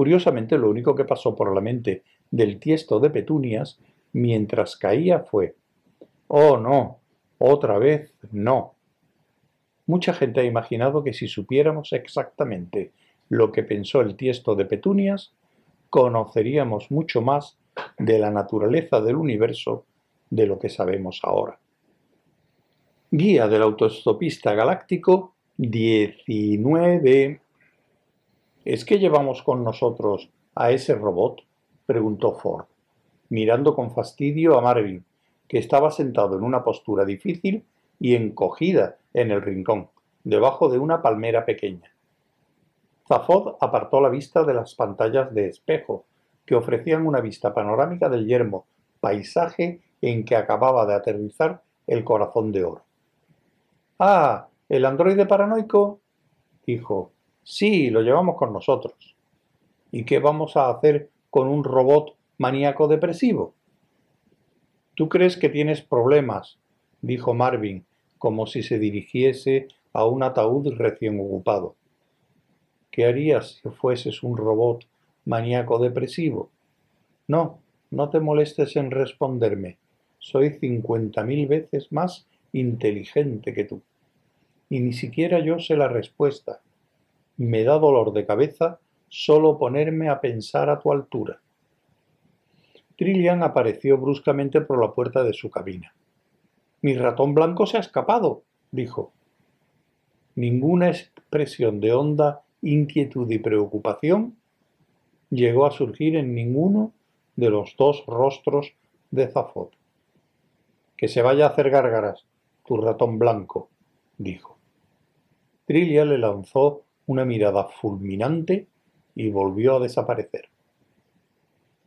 Curiosamente, lo único que pasó por la mente del tiesto de Petunias mientras caía fue Oh, no, otra vez no. Mucha gente ha imaginado que si supiéramos exactamente lo que pensó el tiesto de Petunias, conoceríamos mucho más de la naturaleza del universo de lo que sabemos ahora. Guía del autoestopista galáctico 19. ¿Es que llevamos con nosotros a ese robot? preguntó Ford, mirando con fastidio a Marvin, que estaba sentado en una postura difícil y encogida en el rincón, debajo de una palmera pequeña. Zafod apartó la vista de las pantallas de espejo, que ofrecían una vista panorámica del yermo, paisaje en que acababa de aterrizar el corazón de oro. Ah, ¿el androide paranoico? dijo. Sí, lo llevamos con nosotros. ¿Y qué vamos a hacer con un robot maníaco depresivo? ¿Tú crees que tienes problemas? dijo Marvin, como si se dirigiese a un ataúd recién ocupado. ¿Qué harías si fueses un robot maníaco depresivo? No, no te molestes en responderme. Soy cincuenta mil veces más inteligente que tú. Y ni siquiera yo sé la respuesta. Me da dolor de cabeza solo ponerme a pensar a tu altura. Trillian apareció bruscamente por la puerta de su cabina. Mi ratón blanco se ha escapado, dijo. Ninguna expresión de honda inquietud y preocupación llegó a surgir en ninguno de los dos rostros de Zafot. Que se vaya a hacer gárgaras, tu ratón blanco, dijo. Trillia le lanzó una mirada fulminante y volvió a desaparecer.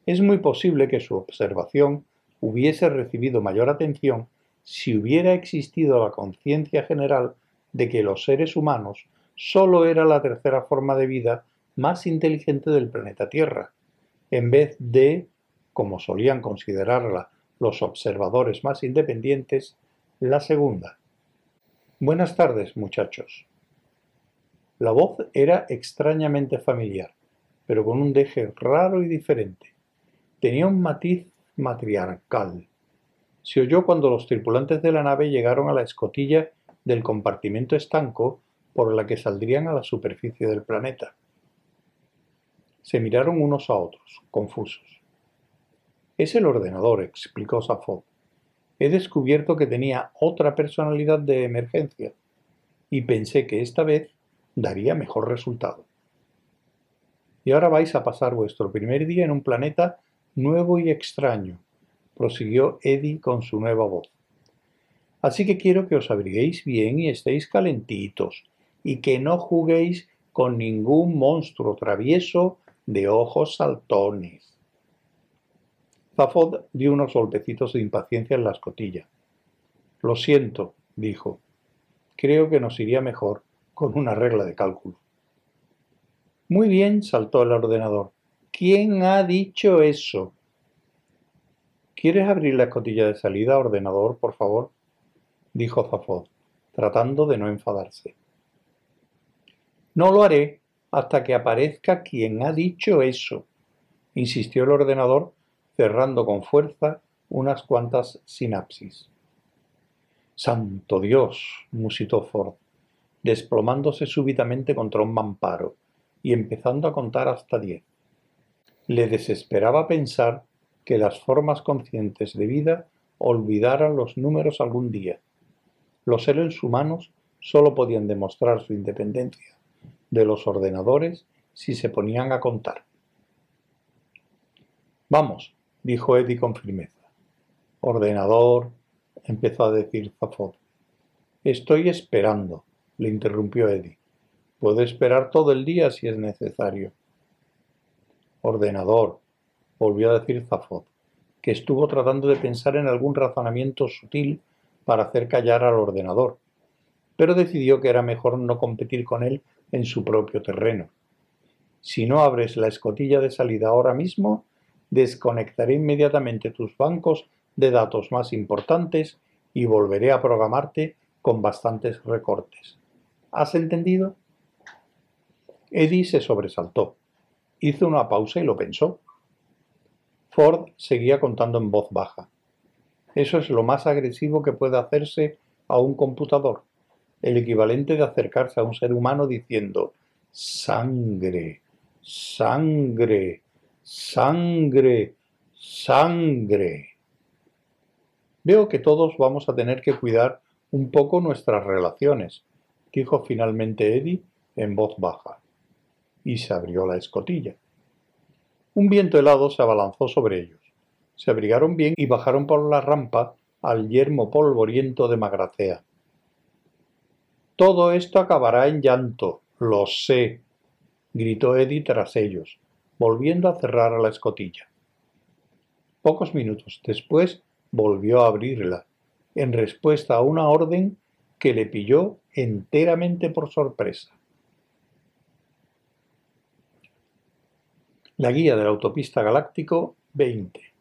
Es muy posible que su observación hubiese recibido mayor atención si hubiera existido la conciencia general de que los seres humanos sólo era la tercera forma de vida más inteligente del planeta Tierra, en vez de, como solían considerarla los observadores más independientes, la segunda. Buenas tardes, muchachos. La voz era extrañamente familiar, pero con un deje raro y diferente. Tenía un matiz matriarcal. Se oyó cuando los tripulantes de la nave llegaron a la escotilla del compartimento estanco por la que saldrían a la superficie del planeta. Se miraron unos a otros, confusos. Es el ordenador, explicó Safo. He descubierto que tenía otra personalidad de emergencia y pensé que esta vez daría mejor resultado. Y ahora vais a pasar vuestro primer día en un planeta nuevo y extraño, prosiguió Eddie con su nueva voz. Así que quiero que os abriguéis bien y estéis calentitos, y que no juguéis con ningún monstruo travieso de ojos saltones. Zafod dio unos golpecitos de impaciencia en la escotilla. Lo siento, dijo. Creo que nos iría mejor con una regla de cálculo. Muy bien, saltó el ordenador. ¿Quién ha dicho eso? ¿Quieres abrir la escotilla de salida, ordenador, por favor? dijo Zafod, tratando de no enfadarse. No lo haré hasta que aparezca quien ha dicho eso, insistió el ordenador, cerrando con fuerza unas cuantas sinapsis. Santo Dios, musitó Ford, desplomándose súbitamente contra un mamparo y empezando a contar hasta diez. Le desesperaba pensar que las formas conscientes de vida olvidaran los números algún día. Los seres humanos solo podían demostrar su independencia de los ordenadores si se ponían a contar. Vamos, dijo Eddie con firmeza. Ordenador, empezó a decir Zafod. Estoy esperando, le interrumpió Eddie. Puedo esperar todo el día si es necesario. Ordenador, volvió a decir Zafod, que estuvo tratando de pensar en algún razonamiento sutil para hacer callar al ordenador, pero decidió que era mejor no competir con él en su propio terreno. Si no abres la escotilla de salida ahora mismo, desconectaré inmediatamente tus bancos de datos más importantes y volveré a programarte con bastantes recortes. ¿Has entendido? Eddie se sobresaltó Hizo una pausa y lo pensó. Ford seguía contando en voz baja. Eso es lo más agresivo que puede hacerse a un computador, el equivalente de acercarse a un ser humano diciendo sangre, sangre, sangre, sangre. Veo que todos vamos a tener que cuidar un poco nuestras relaciones, dijo finalmente Eddie en voz baja, y se abrió la escotilla. Un viento helado se abalanzó sobre ellos. Se abrigaron bien y bajaron por la rampa al yermo polvoriento de Magracea. Todo esto acabará en llanto, lo sé, gritó Eddie tras ellos, volviendo a cerrar la escotilla. Pocos minutos después volvió a abrirla, en respuesta a una orden que le pilló enteramente por sorpresa. La guía de la autopista galáctico 20.